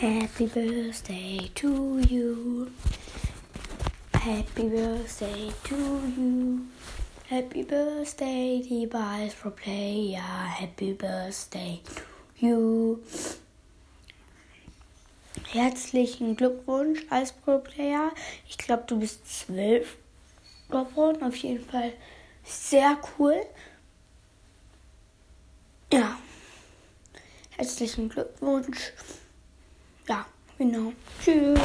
Happy birthday to you. Happy birthday to you. Happy birthday, lieber Pro Player. Happy birthday to you. Herzlichen Glückwunsch, Pro Player. Ich glaube, du bist zwölf geworden. Auf jeden Fall sehr cool. Ja. Herzlichen Glückwunsch. Genau. Tschüss.